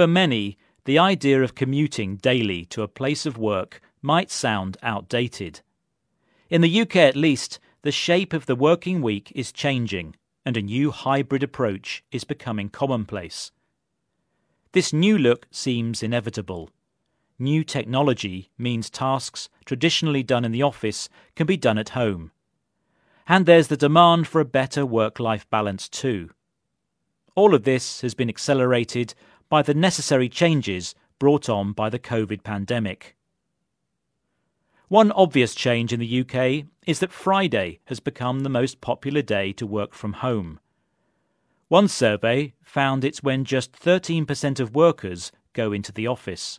For many, the idea of commuting daily to a place of work might sound outdated. In the UK at least, the shape of the working week is changing and a new hybrid approach is becoming commonplace. This new look seems inevitable. New technology means tasks traditionally done in the office can be done at home. And there's the demand for a better work life balance too. All of this has been accelerated by the necessary changes brought on by the COVID pandemic. One obvious change in the UK is that Friday has become the most popular day to work from home. One survey found it's when just 13% of workers go into the office.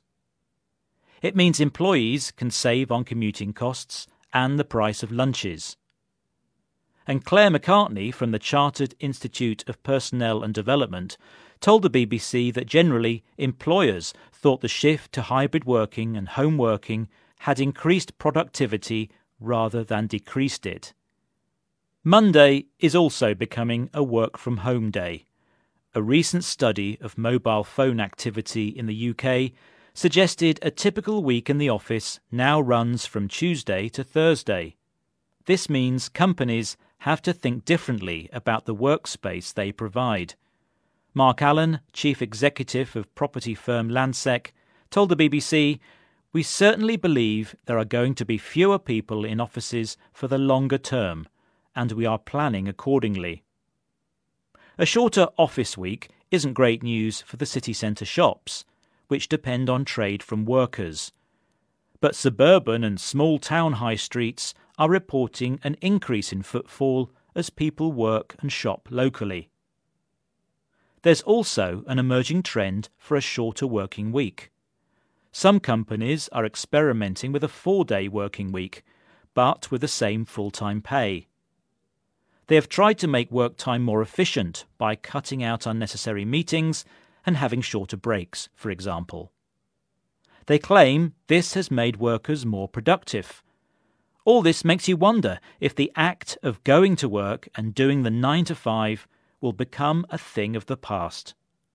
It means employees can save on commuting costs and the price of lunches. And Claire McCartney from the Chartered Institute of Personnel and Development told the BBC that generally employers thought the shift to hybrid working and home working had increased productivity rather than decreased it. Monday is also becoming a work from home day. A recent study of mobile phone activity in the UK suggested a typical week in the office now runs from Tuesday to Thursday. This means companies have to think differently about the workspace they provide. Mark Allan, chief executive of property firm Landsec, told the BBC we certainly believe there are going to be fewer people in offices for the longer term, and we are planning accordingly. A shorter office week isn't great news for the city centre shops, which depend on trade from workers. But suburban and small town high streets are reporting an increase in footfall as people work and shop locally. There's also an emerging trend for a shorter working week. Some companies are experimenting with a four day working week, but with the same full time pay. They have tried to make work time more efficient by cutting out unnecessary meetings and having shorter breaks, for example. They claim this has made workers more productive. All this makes you wonder if the act of going to work and doing the 9 to 5 will become a thing of the past.